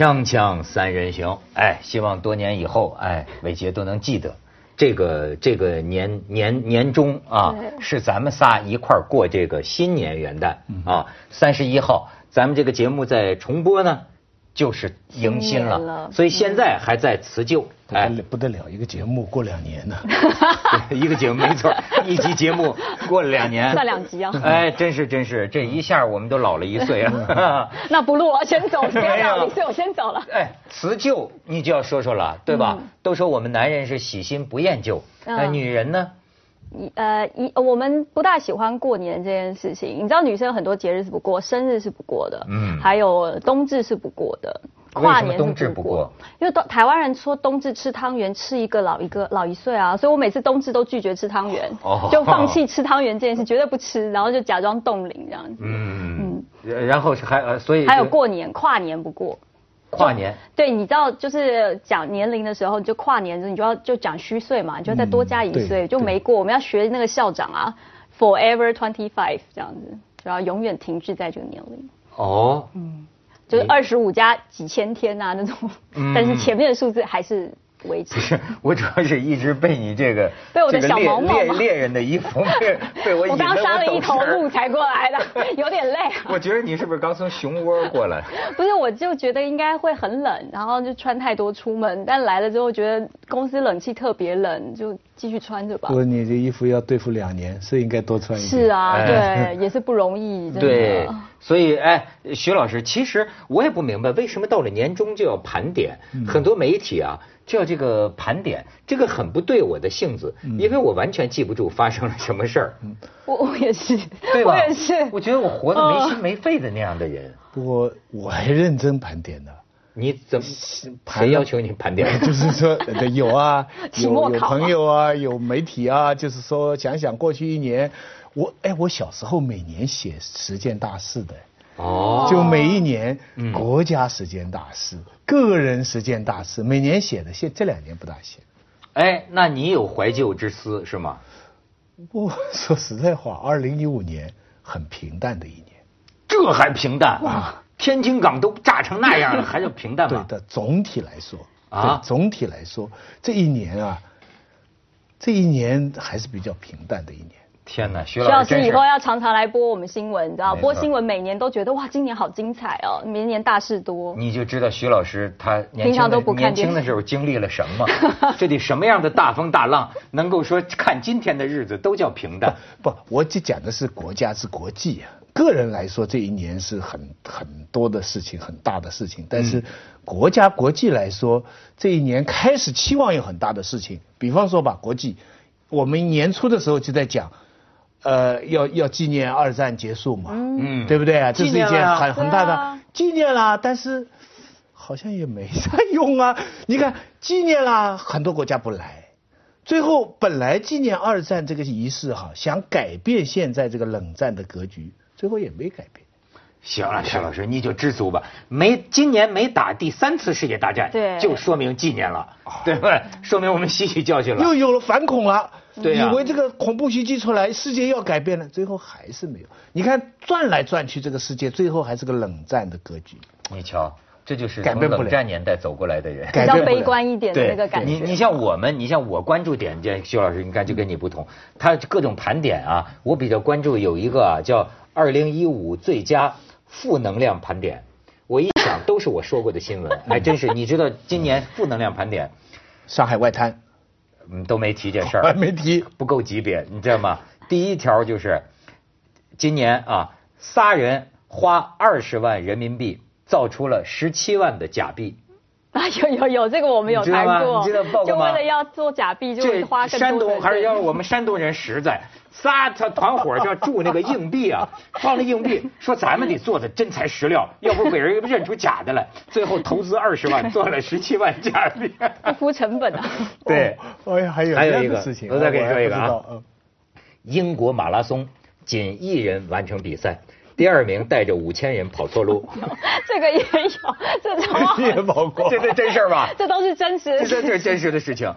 锵锵三人行，哎，希望多年以后，哎，伟杰都能记得。这个这个年年年终啊，是咱们仨一块儿过这个新年元旦啊，三十一号，咱们这个节目在重播呢，就是迎新了，了。所以现在还在辞旧，哎不得，了不得了，一个节目过两年呢。一个节目没错，一集节目过了两年，算两集啊。哎，真是真是，这一下我们都老了一岁啊。那不录，我先走，不要没有。让你，所以我先走了。哎，辞旧你就要说说了，对吧？都说我们男人是喜新不厌旧，那、嗯。女人呢？一呃一，我们不大喜欢过年这件事情。你知道，女生有很多节日是不过，生日是不过的，嗯还有冬至是不过的，跨年冬至不过因为冬台湾人说冬至吃汤圆，吃一个老一个老一岁啊，所以我每次冬至都拒绝吃汤圆，哦就放 弃吃汤圆这件事，绝对不吃，然后就假装冻龄这样子。嗯嗯，然后还呃，所以还有过年，跨年不过。跨年，对，你知道，就是讲年龄的时候，你就跨年，你就要就讲虚岁嘛，你就再多加一岁，对就没过。我们要学那个校长啊，forever twenty five 这样子，然后永远停滞在这个年龄，哦，嗯就是二十五加几千天啊那种，嗯。但是前面的数字还是维持。是 我主要是一直被你这个 被我的小毛毛猎猎人的衣服 被被我我刚杀了一头鹿才过来的，有点累啊。我觉得你是不是刚从熊窝过来？不是，我就觉得应该会很冷，然后就穿太多出门，但来了之后觉得公司冷气特别冷，就继续穿着吧不。过你这衣服要对付两年，是应该多穿一点。是啊，哎对，也是不容易，真的。对，所以哎，徐老师，其实我也不明白为什么到了年终就要盘点，嗯很多媒体啊就要这个盘点，这个很不对我的性子，嗯因为我完全记不住发生了什么事儿，我我也是，对吧？我也是。我觉得我活得没心没肺的那样的人，不过我还认真盘点呢。你怎么谁要求你盘点？就是说，对有啊，有有朋友啊，有媒体啊，就是说想想过去一年，我哎，我小时候每年写十件大事的，哦，就每一年嗯国家十件大事，个人十件大事，每年写的，现这两年不大写。哎，那你有怀旧之思是吗？我，说实在话，二零一五年很平淡的一年。这还平淡啊？天津港都炸成那样了，还叫平淡吗？对的，总体来说啊总体来说，这一年啊，这一年还是比较平淡的一年。天哪，徐徐老老师徐老师以后要常常来播我们新闻，你知道，播新闻每年都觉得哇，今年好精彩哦，明年大事多。你就知道徐老师他年轻的平常都不看年轻的时候经历了什么，这得什么样的大风大浪，能够说看今天的日子都叫平淡。不，我这讲的是国家是国际啊。个人来说，这一年是很很多的事情，很大的事情。但是国家国际来说，这一年开始期望有很大的事情。比方说吧，国际，我们年初的时候就在讲，呃，要要纪念二战结束嘛，嗯对不对啊？这是一件很很大的纪念啦，但是好像也没啥用啊。你看纪念啦，很多国家不来。最后本来纪念二战这个仪式哈，想改变现在这个冷战的格局，最后也没改变。行了，徐老师你就知足吧。没今年没打第三次世界大战，对就说明纪念了，对不对？说明我们吸取教训了。又有了反恐了，对呀以为这个恐怖袭击出来，世界要改变了，最后还是没有。你看转来转去，这个世界最后还是个冷战的格局。你瞧，这就是从改变冷战年代走过来的人。比较悲观一点的那个感觉。你你像我们，你像我关注点，这徐老师，你看就跟你不同，他各种盘点啊，我比较关注有一个啊叫二零一五最佳负能量盘点。我一想都是我说过的新闻，还真是。你知道今年负能量盘点，上海外滩嗯，都没提这事还儿，没提，不够级别，你知道吗？第一条就是今年啊，仨人花二十万人民币造出了十七万的假币。啊，有有有，这个我们有谈过，你知道报过就为了要做假币，就这花更多山东还是要对我们山东人实在，仨他团伙就要铸那个硬币啊，放了硬币，说咱们得做的真材实料，要不给人认出假的来。最后投资二十万，做了十七万假币。不敷成本啊。对，哦哎呀，还有这还有一个样的事情，我再给你说一个啊英国马拉松仅一人完成比赛，第二名带着五千人跑错路，这个也有，这超好你也跑过，这是真事儿吧？这都是真实的这是真实的事情。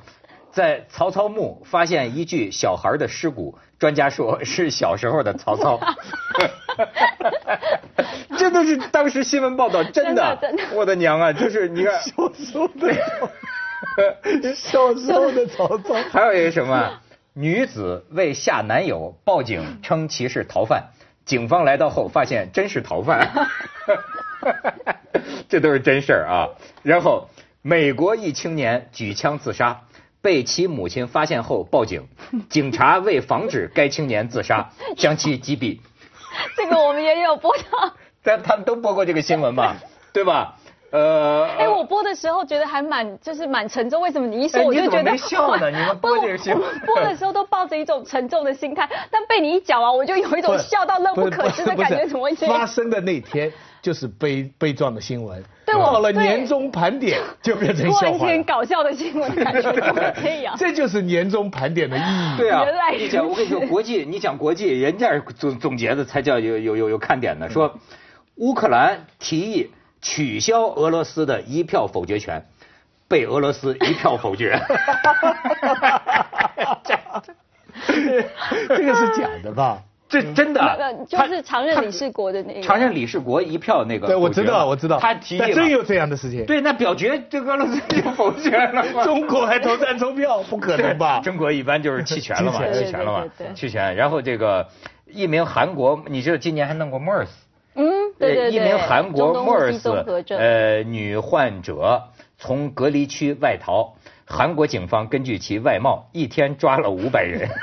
在曹操墓发现一具小孩的尸骨，专家说是小时候的曹操。这都是当时新闻报道，真的，真的真的我的娘啊！就是你看，小时候的，小时候的曹操，还有一个什么，女子为吓男友报警称其是逃犯，警方来到后发现真是逃犯，这都是真事儿啊。然后，美国一青年举枪自杀，被其母亲发现后报警，警察为防止该青年自杀，将其击毙。这个我们也有播到。但他们都播过这个新闻吧，对吧？呃，哎，我播的时候觉得还蛮，就是蛮沉重。为什么你一说哎我就觉得笑呢 你们播这个新闻播的时候都抱着一种沉重的心态，但被你一讲啊，我就有一种笑到乐不可支的感觉，怎么会？发生的那天就是悲悲壮的新闻，对我到了年终盘点就变成突然间笑话了。搞笑的新闻感觉怎么这样？这就是年终盘点的意义。对啊原来，你讲，我跟你说，国际，你讲国际，人家总总结的才叫有有有有看点呢，说乌克兰提议取消俄罗斯的一票否决权，被俄罗斯一票否决。这个是假的吧？这真的呃，就是常任理事国的那个。常任理事国一票那个对，我知道，我知道。他提议真有这样的事情。对，那表决这俄罗斯就否决了嘛。中国还投赞成票，不可能吧？中国一般就是弃权了嘛，弃权了嘛弃权。然后这个一名韩国，你知道今年还弄过 MERS，嗯，对对对，一名韩国中东呼吸 MERS 综合症。呃女患者从隔离区外逃，韩国警方根据其外貌，一天抓了五百人。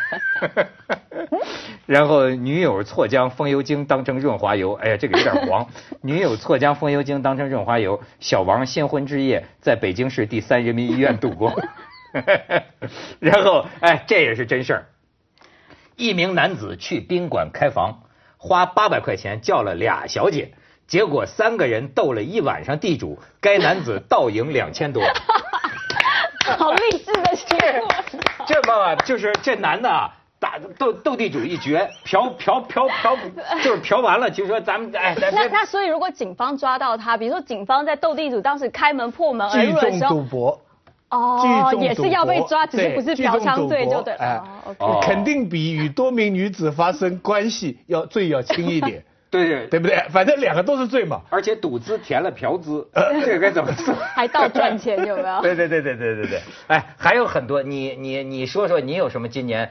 然后女友错将风油精当成润滑油，哎呀，这个有点黄。女友错将风油精当成润滑油，小王新婚之夜在北京市第三人民医院度过。然后，哎，这也是真事儿。一名男子去宾馆开房，花八百块钱叫了俩小姐，结果三个人斗了一晚上地主，该男子倒赢两千多。好励志的新闻。这嘛，就是这男的啊，打斗斗地主一绝，嫖嫖嫖嫖，就是嫖完了，就说咱们哎，咱那那所以，如果警方抓到他，比如说警方在斗地主当时开门破门而聚众入的时候赌，博，哦也是要被抓，只是不是嫖娼罪就对了。哎肯定比与多名女子发生关系要罪要轻一点，对对对不对？反正两个都是罪嘛。而且赌资填了嫖资，这个该怎么说？还倒赚钱有没有？对对对对对对对，哎，还有很多，你你你说说你有什么今年，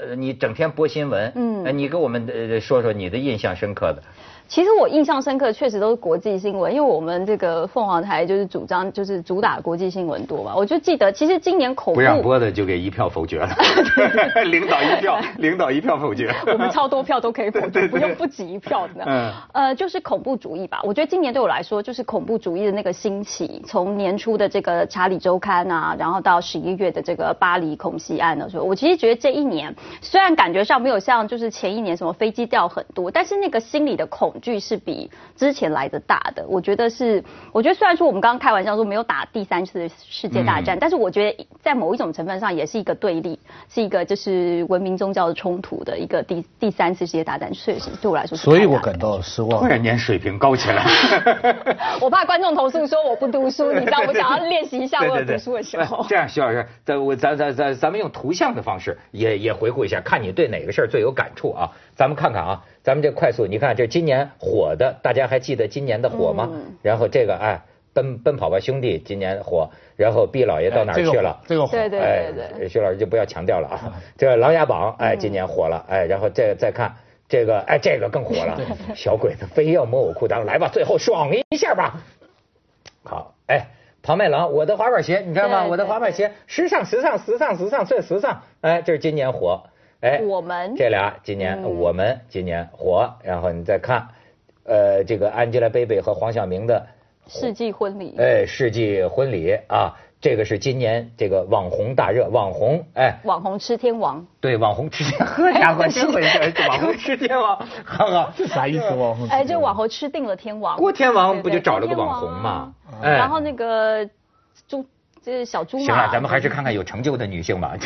呃，你整天播新闻，嗯呃你给我们呃说说你的印象深刻的。其实我印象深刻，确实都是国际新闻，因为我们这个凤凰台就是主张就是主打国际新闻多嘛。我就记得，其实今年恐怖不让播的就给一票否决了，领导一票，领导一票否决。我们超多票都可以否决，对对对不用不止一票的。嗯呃，就是恐怖主义吧。我觉得今年对我来说，就是恐怖主义的那个兴起，从年初的这个《查理周刊》啊，然后到十一月的这个巴黎恐袭案的时候，我其实觉得这一年虽然感觉上没有像就是前一年什么飞机掉很多，但是那个心理的恐惧是比之前来的大的。我觉得是，我觉得虽然说我们刚刚开玩笑说没有打第三次世界大战，嗯但是我觉得在某一种成分上也是一个对立，是一个就是文明宗教的冲突的一个第第三次世界大战，确实对我来说。所以我感到失望突。然间水平高起来。我怕观众投诉说我不读书，你知道，我想要练习一下我有读书的时候 哎。这样，徐老师，咱我咱咱咱咱们用图像的方式也也回顾一下，看你对哪个事儿最有感触啊？咱们看看啊，咱们这快速，你看这今年火的，大家还记得今年的火吗？嗯然后这个哎，奔奔跑吧兄弟今年火，然后毕老爷到哪儿去了？这个火，对对哎对对，徐老师就不要强调了啊。这个《琅琊榜》哎，今年火了，哎，然后这个再看这个，哎，这个更火了。小鬼子非要摸我裤裆，来吧，最后爽一下吧。好，哎，庞麦郎，我的滑板鞋，你知道吗？我的滑板鞋，时尚，时尚，时尚，时尚，最时尚。哎，这是今年火。哎，我们这俩今年、嗯我们今年火，然后你再看，呃，这个 Angelababy 和黄晓明的世纪婚礼。哎世纪婚礼啊，这个是今年这个网红大热，网红哎。网红吃天王，对，网红吃天，呵家伙，真会事，网红吃天王，哈哈。这啥意思？网红？哎，这网红吃定了天王。郭天王不就找了个网红嘛？哎然后那个猪，这是小猪嘛。行了，咱们还是看看有成就的女性吧。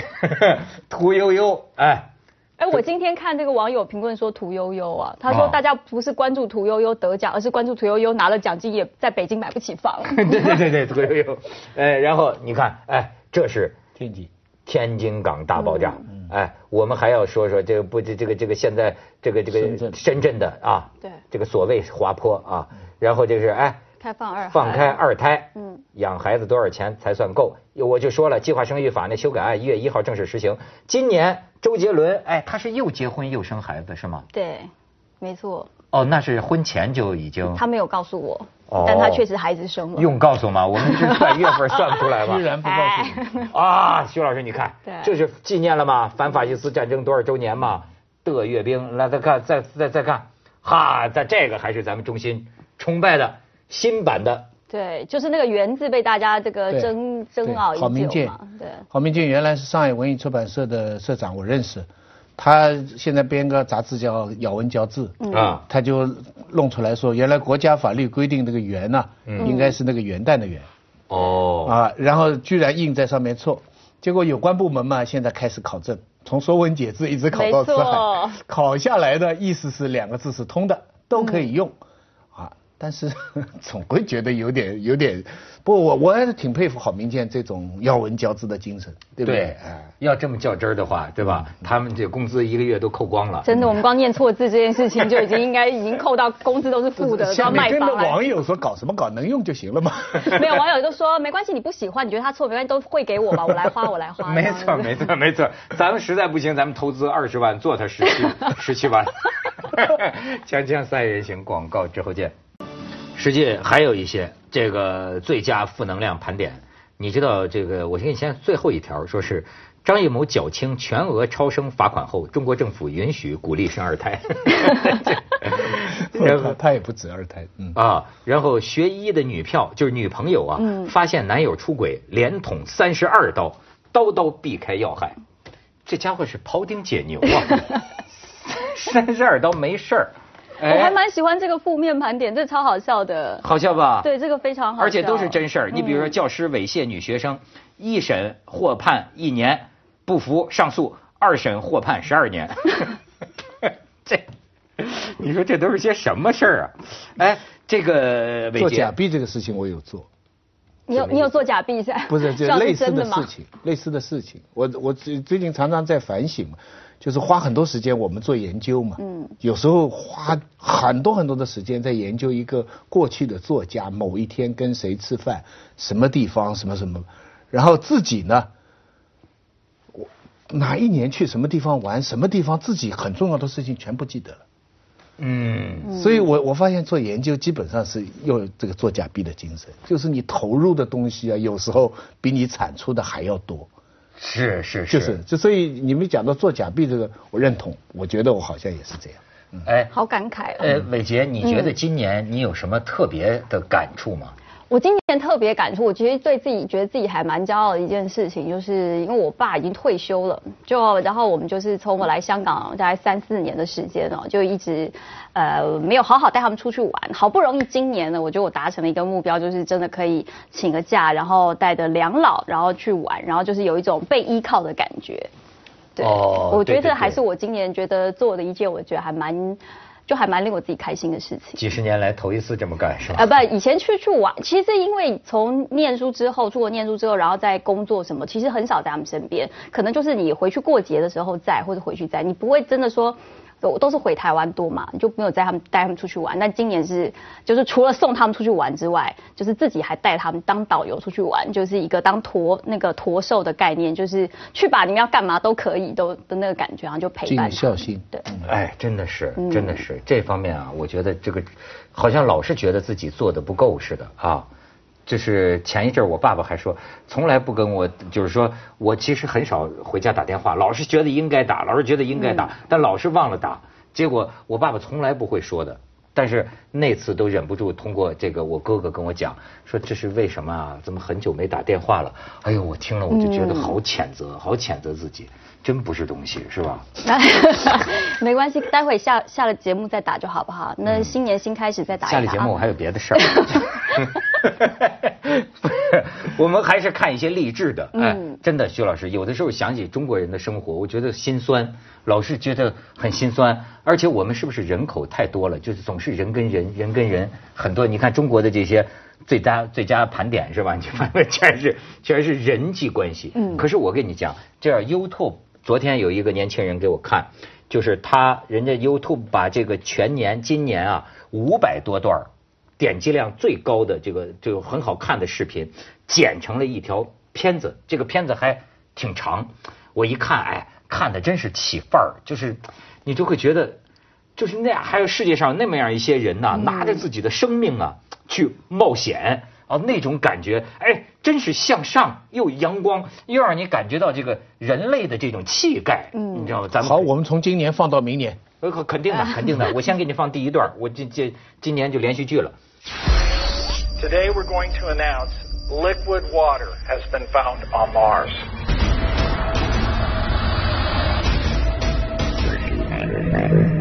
屠呦呦，哎，哎，我今天看这个网友评论说屠呦呦啊，他说哦大家不是关注屠呦呦得奖，而是关注屠呦呦拿了奖金也在北京买不起房。对对对对，屠呦呦，哎，然后你看，哎，这是天津，天津港大爆炸，哎，我们还要说说这个不这这个这个现在这个这个深圳的啊，对，这个所谓滑坡啊，然后就是哎，开放二放开二胎，嗯，养孩子多少钱才算够？我就说了，计划生育法那修改案一月一号正式实行。今年周杰伦哎，他是又结婚又生孩子是吗？对，没错。哦，那是婚前就已经。他没有告诉我，但他确实孩子生了。用告诉吗？我们是在月份算不出来吗？居然不告诉你啊，徐老师，你看，这是纪念了吗？反法西斯战争多少周年嘛？的阅兵，来再看，再再再看，哈，在这个还是咱们中心崇拜的新版的。对，就是那个“元”字被大家这个争争拗已久嘛。对，郝明建原来是上海文艺出版社的社长，我认识。他现在编个杂志叫《咬文嚼字》，啊，他就弄出来说，原来国家法律规定这个“元”呐，应该是那个元旦的“元”。哦。啊，然后居然印在上面错，结果有关部门嘛，现在开始考证，从《说文解字》一直考到辞海，考下来的意思是两个字是通的，都可以用。但是 总会觉得有点有点，不过，我我还是挺佩服郝明建这种咬文嚼字的精神，对不对？哎，要这么较真儿的话，对吧？他们这工资一个月都扣光了。真的，我们光念错字这件事情就已经应该已经扣到工资都是负的，要卖房。网友说搞什么搞，能用就行了嘛。没有网友都说没关系，你不喜欢，你觉得他错没关系，都会给我吧，我来花，我来花。没错，没错，没错。咱们实在不行，咱们投资二十万做他十七十七万。锵锵三人行，广告之后见。实际还有一些这个最佳负能量盘点，你知道这个？我先先最后一条，说是张艺谋缴清全额超生罚款后，中国政府允许鼓励生二胎。然后他也不止二胎，嗯啊，然后学医的女票就是女朋友啊，发现男友出轨，连捅三十二刀，刀刀避开要害。这家伙是庖丁解牛啊，三十二刀没事儿。我还蛮喜欢这个负面盘点，这超好笑的。好笑吧？对，这个非常好。而且都是真事儿。你比如说，教师猥亵女学生，一审获判一年，不服上诉，二审获判十二年。这，你说这都是些什么事儿啊？哎，这个做假币这个事情我有做。你有你有做假币噻？不是，这类似的事情，类似的事情。我我最最近常常在反省嘛。就是花很多时间，我们做研究嘛，嗯，有时候花很多很多的时间在研究一个过去的作家某一天跟谁吃饭，什么地方什么什么，然后自己呢，我哪一年去什么地方玩，什么地方自己很重要的事情全不记得了，嗯，所以我我发现做研究基本上是用这个做假币的精神，就是你投入的东西啊，有时候比你产出的还要多。是是是，就是就所以你们讲到做假币这个，我认同，我觉得我好像也是这样。哎，好感慨。呃，伟杰，你觉得今年你有什么特别的感触吗？我今年特别感触，我其实对自己觉得自己还蛮骄傲的一件事情，就是因为我爸已经退休了，就然后我们就是从我来香港大概三四年的时间哦，就一直呃没有好好带他们出去玩，好不容易今年呢，我觉得我达成了一个目标，就是真的可以请个假，然后带着两老然后去玩，然后就是有一种被依靠的感觉。对，我觉得这还是我今年觉得做的一件，我觉得还蛮。就还蛮令我自己开心的事情。几十年来头一次这么干是吧？啊，不，以前去去玩，其实因为从念书之后，出国念书之后，然后在工作什么，其实很少在他们身边，可能就是你回去过节的时候在，或者回去在，你不会真的说。我都是回台湾多嘛，就没有带他们带他们出去玩。但今年是，就是除了送他们出去玩之外，就是自己还带他们当导游出去玩，就是一个当驼那个驼兽的概念，就是去吧，你们要干嘛都可以，都的那个感觉，然后就陪伴。尽孝心。对。哎，真的是，真的是这方面啊，我觉得这个好像老是觉得自己做的不够似的啊。就是前一阵我爸爸还说，从来不跟我，就是说我其实很少回家打电话，老是觉得应该打，老是觉得应该打，但老是忘了打。结果我爸爸从来不会说的，但是那次都忍不住通过这个我哥哥跟我讲，说这是为什么啊？怎么很久没打电话了？哎呦，我听了我就觉得好谴责，好谴责自己。真不是东西，是吧？没关系，待会下下了节目再打就好不好？那新年新开始再打。下了节目我还有别的事儿。我们还是看一些励志的。哎，真的，徐老师，有的时候想起中国人的生活，我觉得心酸，老是觉得很心酸。而且我们是不是人口太多了？就是总是人跟人，人跟人很多。你看中国的这些最佳最佳盘点是吧？你反正全是全是人际关系。嗯。可是我跟你讲，这样 YouTube。昨天有一个年轻人给我看，就是他人家 YouTube 把这个全年今年啊五百多段点击量最高的这个就很好看的视频，剪成了一条片子，这个片子还挺长。我一看，哎，看的真是起范儿，就是你就会觉得，就是那样，还有世界上那么样一些人呐，拿着自己的生命啊去冒险。啊，那种感觉，哎，真是向上又阳光，又让你感觉到这个人类的这种气概，嗯，你知道吗？咱们好，我们从今年放到明年，呃，肯定的，肯定的。我先给你放第一段，我今今今年就连续剧了。Today we're going to announce liquid water has been found on Mars. 你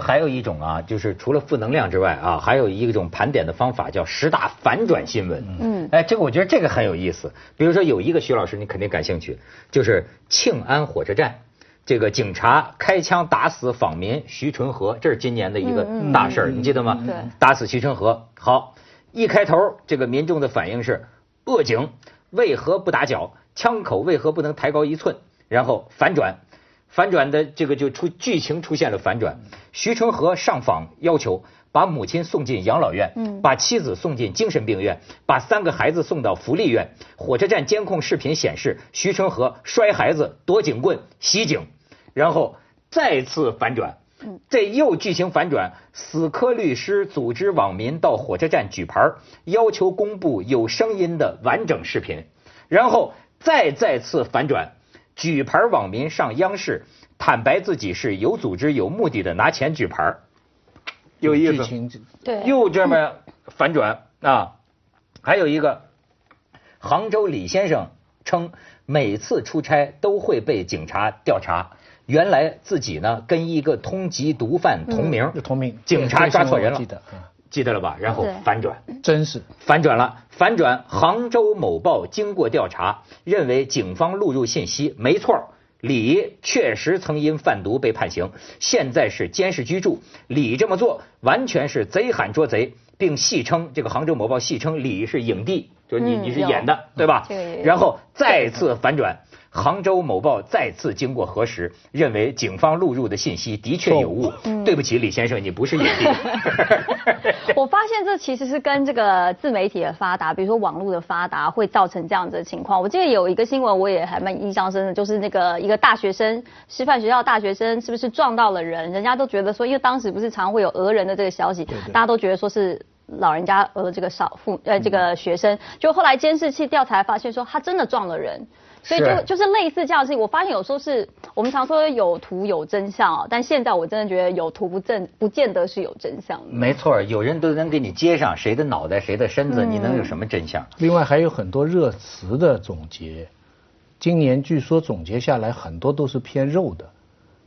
还有一种啊，就是除了负能量之外啊，还有一种盘点的方法叫十大反转新闻。嗯，哎，这个我觉得这个很有意思。比如说有一个徐老师，你肯定感兴趣，就是庆安火车站，这个警察开枪打死访民徐纯和，这是今年的一个大事儿，你记得吗？对，打死徐纯和。好，一开头这个民众的反应是：恶警为何不打脚？枪口为何不能抬高一寸？然后反转。反转的这个就出剧情出现了反转，徐成和上访要求把母亲送进养老院，嗯，把妻子送进精神病院，把三个孩子送到福利院。火车站监控视频显示，徐成和摔孩子、夺警棍、袭警，然后再次反转，这又剧情反转。死磕律师组织网民到火车站举牌，要求公布有声音的完整视频，然后再再次反转。举牌网民上央视坦白自己是有组织有目的的拿钱举牌，有意思，对，又这么反转啊！还有一个，杭州李先生称每次出差都会被警察调查，原来自己呢跟一个通缉毒贩同名，同名，警察抓错人了。记得了吧？然后反转，真是反转了。反转，杭州某报经过调查，认为警方录入信息没错，李确实曾因贩毒被判刑，现在是监视居住。李这么做完全是贼喊捉贼，并戏称这个杭州某报戏称李是影帝，就是你你是演的对吧？然后再次反转。杭州某报再次经过核实，认为警方录入的信息的确有误。对不起，李先生，你不是影帝。我发现这其实是跟这个自媒体的发达，比如说网络的发达，会造成这样子的情况。我记得有一个新闻，我也还蛮印象深的，就是那个一个大学生，师范学校大学生是不是撞到了人？人家都觉得说，因为当时不是常会有讹人的这个消息，大家都觉得说是老人家讹这个少妇呃这个学生。就后来监视器调查发现说，他真的撞了人。所以就就是类似这样的事情，我发现有时候是我们常说有图有真相啊，但现在我真的觉得有图不正不见得是有真相。没错，有人都能给你接上谁的脑袋谁的身子，你能有什么真相？另外还有很多热词的总结，今年据说总结下来很多都是偏肉的，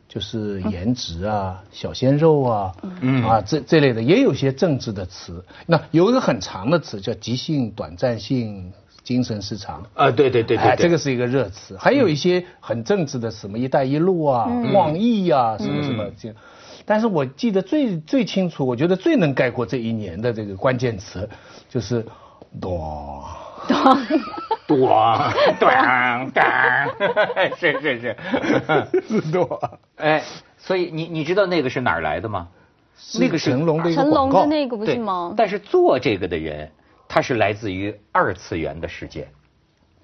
就是颜值啊、小鲜肉啊，嗯啊这这类的，也有些政治的词。那有一个很长的词叫急性短暂性。精神失常啊，对对对对，这个是一个热词，还有一些很政治的，什么“一带一路”啊、网易啊，什么什么这。但是我记得最最清楚，我觉得最能概括这一年的这个关键词，就是“多多多多”，是是是，是多。哎，所以你你知道那个是哪儿来的吗？那个成龙的一个成龙的那个不是吗？但是做这个的人。它是来自于二次元的世界，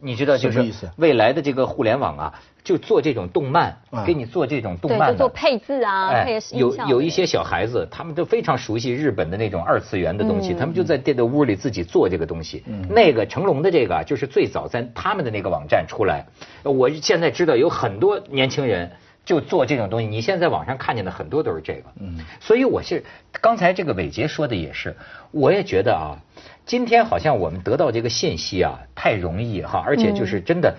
你知道，就是未来的这个互联网啊，就做这种动漫，给你做这种动漫就做配字啊，配有有一些小孩子，他们都非常熟悉日本的那种二次元的东西，他们就在电的屋里自己做这个东西。那个成龙的这个就是最早在他们的那个网站出来。我现在知道有很多年轻人就做这种东西，你现在网上看见的很多都是这个。嗯，所以我是刚才这个伟杰说的也是，我也觉得啊。今天好像我们得到这个信息啊，太容易哈，而且就是真的，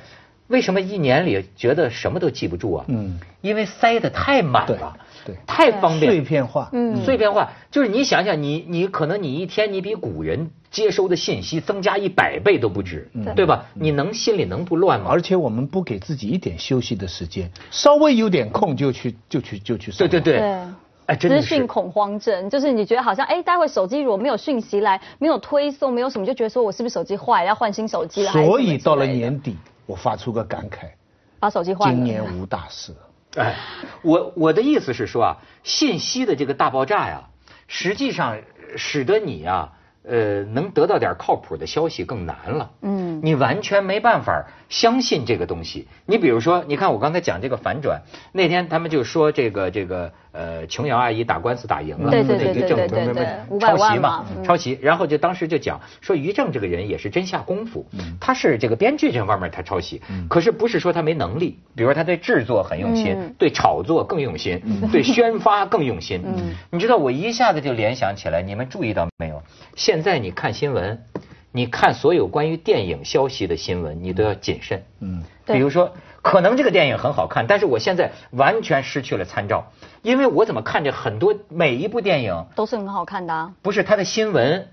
为什么一年里觉得什么都记不住啊？嗯，因为塞的太满了，对，太方便，碎片化，嗯，碎片化，就是你想想，你你可能你一天你比古人接收的信息增加一百倍都不止，嗯对吧？你能心里能不乱吗？而且我们不给自己一点休息的时间，稍微有点空就去就去就去，对对对。哎资讯恐慌症就是你觉得好像哎，待会手机如果没有讯息来，没有推送，没有什么，就觉得说我是不是手机坏，要换新手机了？所以到了年底，我发出个感慨，把手机换了。今年无大事。哎，我我的意思是说啊，信息的这个大爆炸呀，实际上使得你呀。呃，能得到点靠谱的消息更难了。嗯，你完全没办法相信这个东西。你比如说，你看我刚才讲这个反转，那天他们就说这个这个呃琼瑶阿姨打官司打赢了，对对对对对对对，抄袭嘛，抄袭。然后就当时就讲说于正这个人也是真下功夫，他是这个编剧这方面他抄袭，可是不是说他没能力，比如说他对制作很用心，对炒作更用心，对宣发更用心。你知道我一下子就联想起来，你们注意到没有？现现在你看新闻，你看所有关于电影消息的新闻，你都要谨慎。嗯，比如说，可能这个电影很好看，但是我现在完全失去了参照，因为我怎么看着很多每一部电影都是很好看的。不是它的新闻，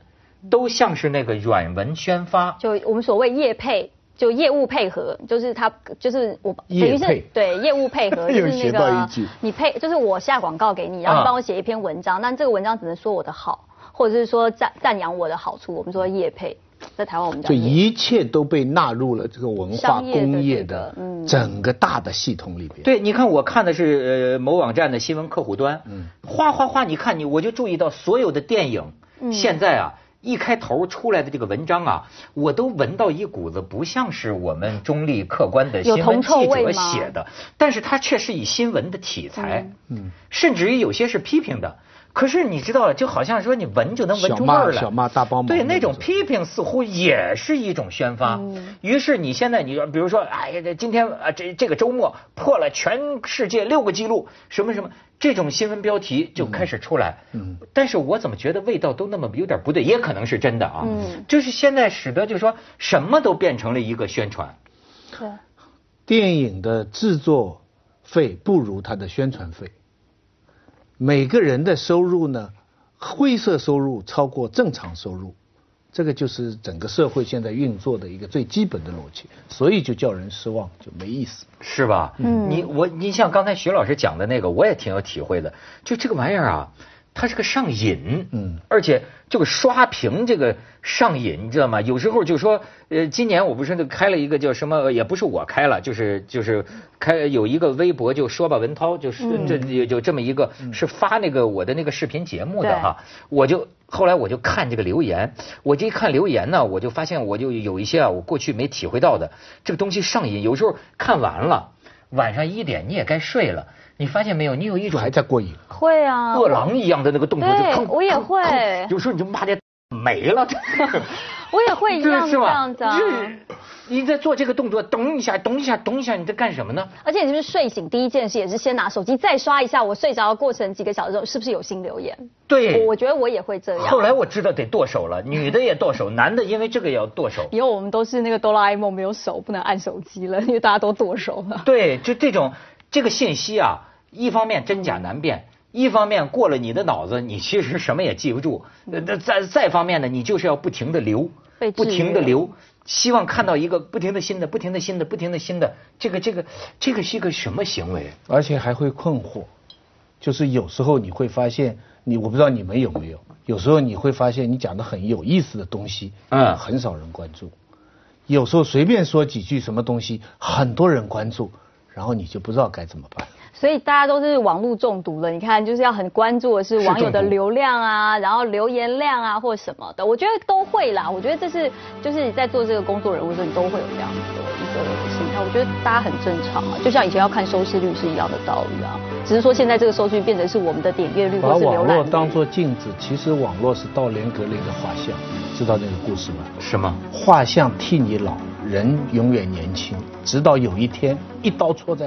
都像是那个软文宣发。就我们所谓业配，就业务配合，就是他就是我等于是对业务配合，就是那个你配，就是我下广告给你，然后帮我写一篇文章，但这个文章只能说我的好。或者是说赞赞扬我的好处，我们说业配，在台湾我们就一切都被纳入了这个文化工业的整个大的系统里边。对，你看我看的是呃某网站的新闻客户端，嗯，哗哗哗，你看你我就注意到所有的电影，现在啊一开头出来的这个文章啊，我都闻到一股子不像是我们中立客观的新闻记者写的，但是它却是以新闻的题材，嗯，甚至于有些是批评的。可是你知道了，就好像说你闻就能闻出味儿来，小骂大帮忙。对，那种批评似乎也是一种宣发。于是你现在，你比如说，哎呀，这今天啊，这这个周末破了全世界六个记录，什么什么，这种新闻标题就开始出来。嗯。但是我怎么觉得味道都那么有点不对？也可能是真的啊。嗯。就是现在使得就是说什么都变成了一个宣传。对。电影的制作费不如它的宣传费。每个人的收入呢，灰色收入超过正常收入，这个就是整个社会现在运作的一个最基本的逻辑，所以就叫人失望，就没意思，是吧？嗯，你我你像刚才徐老师讲的那个，我也挺有体会的，就这个玩意儿啊。它是个上瘾，嗯，而且这个刷屏这个上瘾，你知道吗？有时候就说，呃，今年我不是开了一个叫什么，也不是我开了，就是就是开有一个微博，就说吧，文涛，就是这就就这么一个，是发那个我的那个视频节目的哈。我就后来我就看这个留言，我这一看留言呢，我就发现我就有一些啊，我过去没体会到的这个东西上瘾。有时候看完了，晚上一点你也该睡了。你发现没有？你有一种还在过瘾，会啊，饿狼一样的那个动作，就我也会。有时候你就骂这没了，我也会一样这样子。你在做这个动作，咚一下，咚一下，咚一下，你在干什么呢？而且你是不是睡醒第一件事也是先拿手机再刷一下？我睡着的过程几个小时之后，是不是有新留言？对，我觉得我也会这样。后来我知道得剁手了，女的也剁手，男的因为这个也要剁手。以后我们都是那个哆啦 A 梦，没有手不能按手机了，因为大家都剁手了。对，就这种这个信息啊。一方面真假难辨，一方面过了你的脑子，你其实什么也记不住。那再再方面呢，你就是要不停的留，不停的流，希望看到一个不停的新的、不停的新的、不停的新的。这个这个这个是一个什么行为？而且还会困惑，就是有时候你会发现，你我不知道你们有没有，有时候你会发现你讲的很有意思的东西，嗯，很少人关注。有时候随便说几句什么东西，很多人关注。然后你就不知道该怎么办。所以大家都是网络中毒了。你看，就是要很关注的是网友的流量啊，然后留言量啊，或什么的。我觉得都会啦。我觉得这是就是在做这个工作人物的时候，你都会有这样子的一个心态。我觉得大家很正常啊，就像以前要看收视率是一样的道理啊。只是说现在这个收视率变成是我们的点阅率或是浏览。把网络当做镜子，其实网络是道连格林的画像，知道那个故事吗？什么？画像替你老。人永远年轻，直到有一天一刀戳在。